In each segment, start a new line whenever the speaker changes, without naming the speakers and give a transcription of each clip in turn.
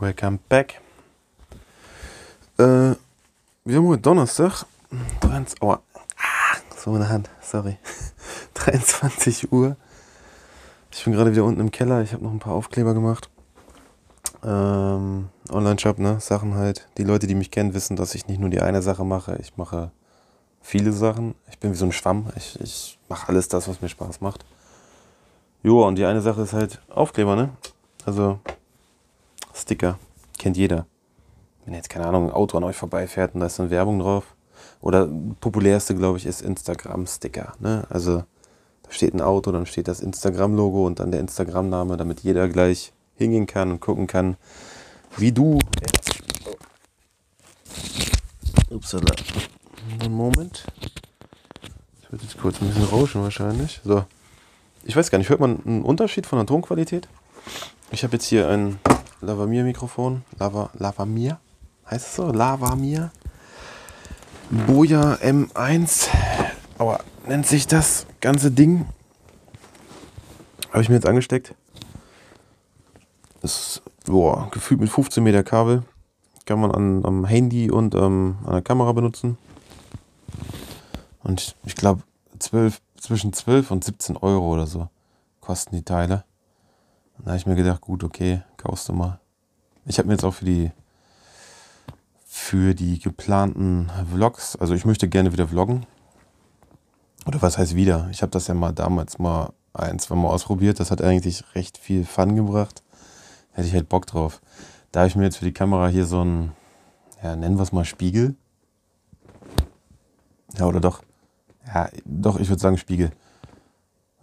Welcome back. Äh, wir haben heute Donnerstag. 23, oh, ah, so in der Hand, sorry. 23 Uhr. Ich bin gerade wieder unten im Keller. Ich habe noch ein paar Aufkleber gemacht. Ähm, Online-Shop, ne? Sachen halt. Die Leute, die mich kennen, wissen, dass ich nicht nur die eine Sache mache. Ich mache viele Sachen. Ich bin wie so ein Schwamm. Ich, ich mache alles das, was mir Spaß macht. Joa, und die eine Sache ist halt Aufkleber, ne? Also Sticker. Kennt jeder. Wenn jetzt, keine Ahnung, ein Auto an euch vorbeifährt und da ist dann Werbung drauf. Oder populärste, glaube ich, ist Instagram-Sticker. Ne? Also da steht ein Auto, dann steht das Instagram-Logo und dann der Instagram-Name, damit jeder gleich hingehen kann und gucken kann, wie du. Upsala. Einen Moment. Ich wird jetzt kurz ein bisschen rauschen wahrscheinlich. So. Ich weiß gar nicht, hört man einen Unterschied von der Tonqualität? Ich habe jetzt hier ein Lavamir-Mikrofon. Lava, Lavamir? Heißt es so? Lavamir? Boja M1. Aua, nennt sich das ganze Ding. Habe ich mir jetzt angesteckt. Das ist boah, gefühlt mit 15 Meter Kabel. Kann man an, am Handy und ähm, an der Kamera benutzen. Und ich, ich glaube, zwischen 12 und 17 Euro oder so kosten die Teile. Da habe ich mir gedacht, gut, okay, kaufst du mal. Ich habe mir jetzt auch für die für die geplanten Vlogs, also ich möchte gerne wieder vloggen. Oder was heißt wieder? Ich habe das ja mal damals mal ein, zwei Mal ausprobiert. Das hat eigentlich recht viel Fun gebracht. Hätte ich halt Bock drauf. Da habe ich mir jetzt für die Kamera hier so ein, ja, nennen wir es mal Spiegel. Ja, oder doch. Ja, doch, ich würde sagen Spiegel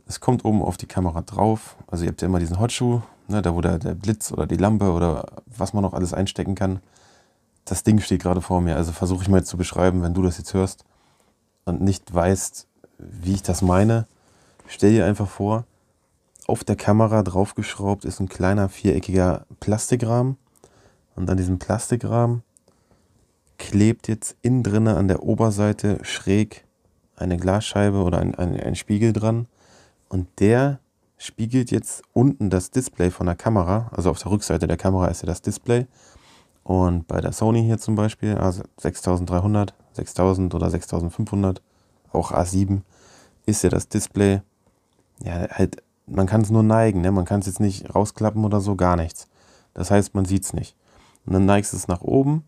es kommt oben auf die Kamera drauf. Also ihr habt ja immer diesen Hotschuh, ne, da wo der, der Blitz oder die Lampe oder was man noch alles einstecken kann. Das Ding steht gerade vor mir. Also versuche ich mal jetzt zu beschreiben, wenn du das jetzt hörst und nicht weißt, wie ich das meine. Stell dir einfach vor, auf der Kamera draufgeschraubt ist ein kleiner viereckiger Plastikrahmen. Und an diesem Plastikrahmen klebt jetzt innen drinne an der Oberseite schräg eine Glasscheibe oder ein, ein, ein Spiegel dran. Und der spiegelt jetzt unten das Display von der Kamera. Also auf der Rückseite der Kamera ist ja das Display. Und bei der Sony hier zum Beispiel, also 6300, 6000 oder 6500, auch A7, ist ja das Display, ja, halt, man kann es nur neigen, ne? man kann es jetzt nicht rausklappen oder so, gar nichts. Das heißt, man sieht es nicht. Und dann neigst du es nach oben.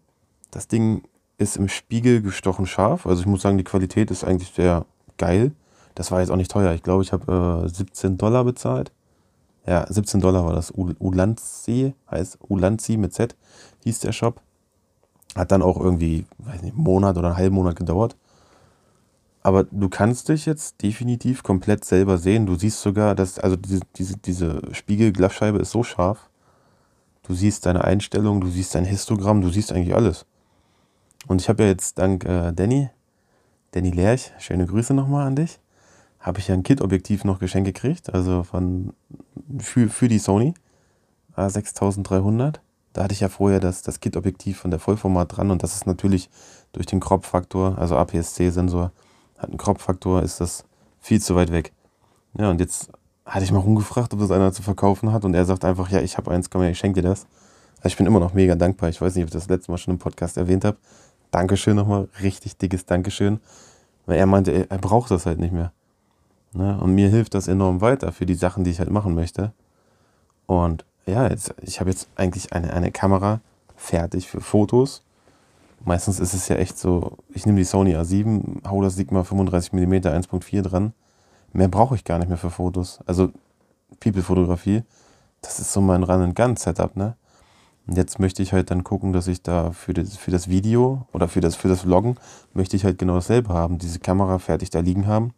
Das Ding ist im Spiegel gestochen scharf. Also ich muss sagen, die Qualität ist eigentlich sehr geil. Das war jetzt auch nicht teuer. Ich glaube, ich habe äh, 17 Dollar bezahlt. Ja, 17 Dollar war das. Ulanzi heißt Ulanzi mit Z, hieß der Shop. Hat dann auch irgendwie, weiß nicht, einen Monat oder einen halben Monat gedauert. Aber du kannst dich jetzt definitiv komplett selber sehen. Du siehst sogar, dass, also diese, diese, diese Spiegelglasscheibe ist so scharf. Du siehst deine Einstellung, du siehst dein Histogramm, du siehst eigentlich alles. Und ich habe ja jetzt dank äh, Danny, Danny Lerch, schöne Grüße nochmal an dich habe ich ja ein Kit-Objektiv noch geschenkt gekriegt, also von, für, für die Sony A6300. Da hatte ich ja vorher das, das Kit-Objektiv von der Vollformat dran und das ist natürlich durch den Crop-Faktor, also APS-C-Sensor, hat einen Crop-Faktor, ist das viel zu weit weg. Ja, und jetzt hatte ich mal rumgefragt, ob das einer zu verkaufen hat und er sagt einfach, ja, ich habe eins, komm her, ich schenke dir das. Also ich bin immer noch mega dankbar. Ich weiß nicht, ob ich das letzte Mal schon im Podcast erwähnt habe. Dankeschön nochmal, richtig dickes Dankeschön. Weil er meinte, er braucht das halt nicht mehr. Ne? Und mir hilft das enorm weiter für die Sachen, die ich halt machen möchte. Und ja, jetzt, ich habe jetzt eigentlich eine, eine Kamera fertig für Fotos. Meistens ist es ja echt so, ich nehme die Sony A7, hau das Sigma 35mm 1.4 dran. Mehr brauche ich gar nicht mehr für Fotos. Also People-Fotografie, das ist so mein Run-and-Gun-Setup, ne? Und jetzt möchte ich halt dann gucken, dass ich da für das, für das Video oder für das, für das Vloggen möchte ich halt genau dasselbe haben. Diese Kamera fertig da liegen haben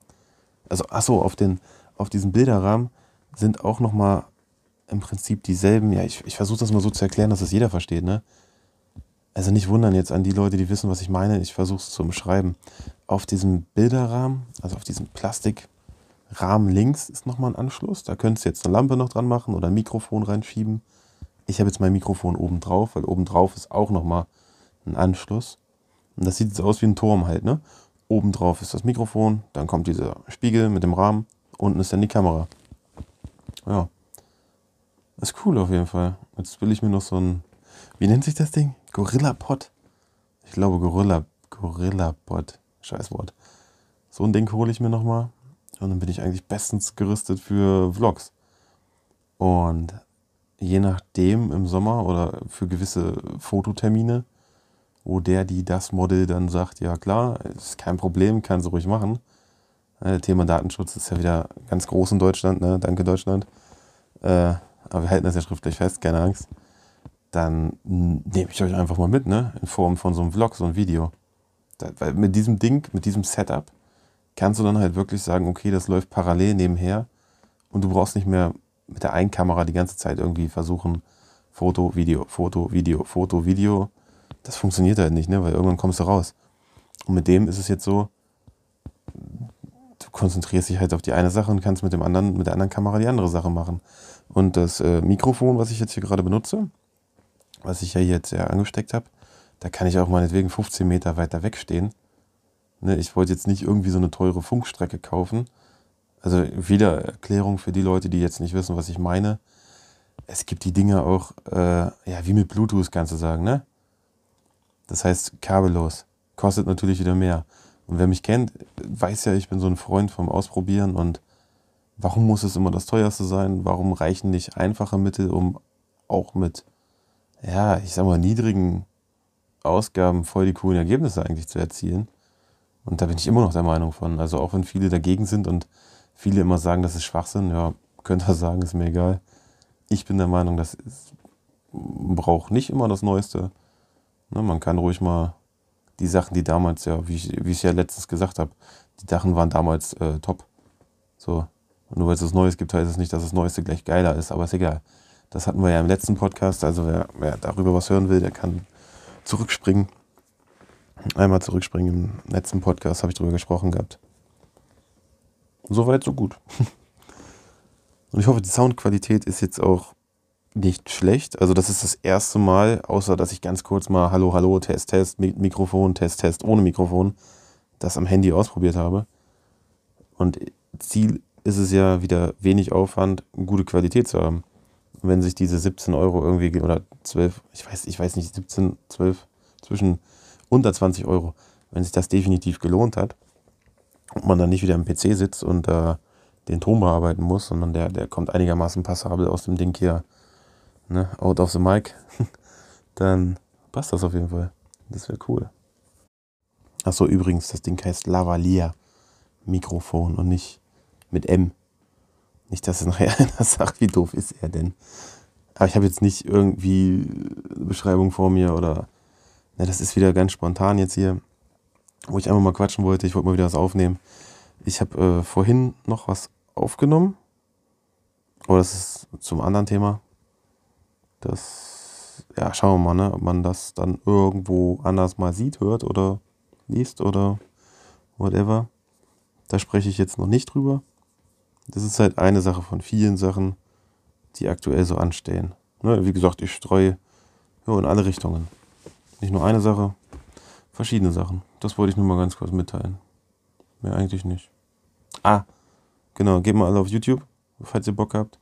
also achso, auf, den, auf diesem Bilderrahmen sind auch nochmal im Prinzip dieselben, ja, ich, ich versuche das mal so zu erklären, dass das jeder versteht, ne? Also nicht wundern jetzt an die Leute, die wissen, was ich meine, ich versuche es zu beschreiben. Auf diesem Bilderrahmen, also auf diesem Plastikrahmen links ist nochmal ein Anschluss, da könntest du jetzt eine Lampe noch dran machen oder ein Mikrofon reinschieben. Ich habe jetzt mein Mikrofon oben drauf, weil oben drauf ist auch nochmal ein Anschluss. Und das sieht jetzt aus wie ein Turm halt, ne? Oben drauf ist das Mikrofon, dann kommt dieser Spiegel mit dem Rahmen, unten ist dann die Kamera. Ja. ist cool auf jeden Fall. Jetzt will ich mir noch so ein, wie nennt sich das Ding? Gorilla Pod? Ich glaube Gorilla, Gorilla Pod. Scheiß Wort. So ein Ding hole ich mir nochmal. Und dann bin ich eigentlich bestens gerüstet für Vlogs. Und je nachdem im Sommer oder für gewisse Fototermine, wo der, die, das Model dann sagt, ja klar, ist kein Problem, kann sie ruhig machen. Äh, Thema Datenschutz ist ja wieder ganz groß in Deutschland, ne? danke Deutschland. Äh, aber wir halten das ja schriftlich fest, keine Angst. Dann nehme ich euch einfach mal mit, ne? in Form von so einem Vlog, so ein Video. Da, weil mit diesem Ding, mit diesem Setup, kannst du dann halt wirklich sagen, okay, das läuft parallel nebenher und du brauchst nicht mehr mit der einen Kamera die ganze Zeit irgendwie versuchen, Foto, Video, Foto, Video, Foto, Video. Das funktioniert halt nicht, ne? weil irgendwann kommst du raus. Und mit dem ist es jetzt so, du konzentrierst dich halt auf die eine Sache und kannst mit, dem anderen, mit der anderen Kamera die andere Sache machen. Und das äh, Mikrofon, was ich jetzt hier gerade benutze, was ich ja jetzt ja angesteckt habe, da kann ich auch meinetwegen 15 Meter weiter wegstehen. Ne, ich wollte jetzt nicht irgendwie so eine teure Funkstrecke kaufen, also wieder Erklärung für die Leute, die jetzt nicht wissen, was ich meine. Es gibt die Dinge auch, äh, ja, wie mit Bluetooth kannst du sagen, ne? Das heißt kabellos. Kostet natürlich wieder mehr. Und wer mich kennt, weiß ja, ich bin so ein Freund vom Ausprobieren und warum muss es immer das teuerste sein? Warum reichen nicht einfache Mittel, um auch mit, ja, ich sag mal, niedrigen Ausgaben voll die coolen Ergebnisse eigentlich zu erzielen? Und da bin ich immer noch der Meinung von. Also auch wenn viele dagegen sind und viele immer sagen, das ist Schwachsinn. Ja, könnt ihr sagen, ist mir egal. Ich bin der Meinung, das ist, braucht nicht immer das Neueste. Ne, man kann ruhig mal die Sachen, die damals, ja, wie ich, wie ich ja letztens gesagt habe, die Sachen waren damals äh, top. So. Und nur weil es was Neues gibt, heißt es nicht, dass das Neueste gleich geiler ist, aber ist egal. Das hatten wir ja im letzten Podcast. Also wer, wer darüber was hören will, der kann zurückspringen. Einmal zurückspringen. Im letzten Podcast habe ich darüber gesprochen gehabt. Soweit, so gut. Und ich hoffe, die Soundqualität ist jetzt auch nicht schlecht. Also das ist das erste Mal, außer dass ich ganz kurz mal Hallo, Hallo, Test, Test, Mikrofon, Test, Test ohne Mikrofon, das am Handy ausprobiert habe. Und Ziel ist es ja wieder wenig Aufwand, gute Qualität zu haben. Wenn sich diese 17 Euro irgendwie oder 12, ich weiß, ich weiß nicht, 17, 12, zwischen unter 20 Euro, wenn sich das definitiv gelohnt hat, und man dann nicht wieder am PC sitzt und äh, den Ton bearbeiten muss, sondern der, der kommt einigermaßen passabel aus dem Ding hier, ne, out of the mic, dann passt das auf jeden Fall. Das wäre cool. Achso, übrigens, das Ding heißt Lavalier Mikrofon und nicht mit M. Nicht, dass es nachher einer sagt, wie doof ist er denn. Aber ich habe jetzt nicht irgendwie eine Beschreibung vor mir oder. Ne, das ist wieder ganz spontan jetzt hier wo ich einfach mal quatschen wollte. Ich wollte mal wieder was aufnehmen. Ich habe äh, vorhin noch was aufgenommen. Aber das ist zum anderen Thema. Das, ja, schauen wir mal, ne, ob man das dann irgendwo anders mal sieht, hört oder liest oder whatever. Da spreche ich jetzt noch nicht drüber. Das ist halt eine Sache von vielen Sachen, die aktuell so anstehen. Ne, wie gesagt, ich streue ja, in alle Richtungen. Nicht nur eine Sache, verschiedene Sachen. Das wollte ich nur mal ganz kurz mitteilen. Mehr eigentlich nicht. Ah, genau, geht mal alle auf YouTube, falls ihr Bock habt.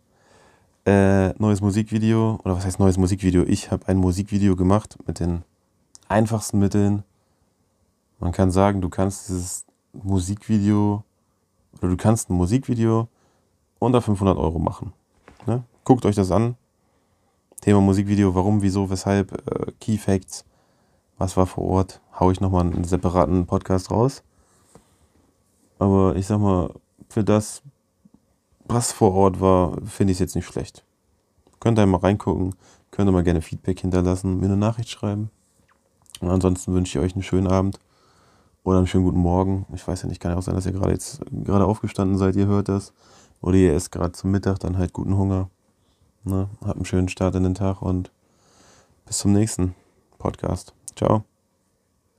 Äh, neues Musikvideo, oder was heißt neues Musikvideo? Ich habe ein Musikvideo gemacht mit den einfachsten Mitteln. Man kann sagen, du kannst dieses Musikvideo, oder du kannst ein Musikvideo unter 500 Euro machen. Ne? Guckt euch das an. Thema Musikvideo, warum, wieso, weshalb, äh, Key Facts was war vor Ort, haue ich nochmal einen separaten Podcast raus. Aber ich sag mal, für das, was vor Ort war, finde ich es jetzt nicht schlecht. Könnt ihr mal reingucken, könnt ihr mal gerne Feedback hinterlassen, mir eine Nachricht schreiben. Und ansonsten wünsche ich euch einen schönen Abend oder einen schönen guten Morgen. Ich weiß ja nicht, kann ja auch sein, dass ihr gerade jetzt gerade aufgestanden seid, ihr hört das. Oder ihr esst gerade zum Mittag, dann halt guten Hunger. Ne? Habt einen schönen Start in den Tag und bis zum nächsten Podcast. Ciao.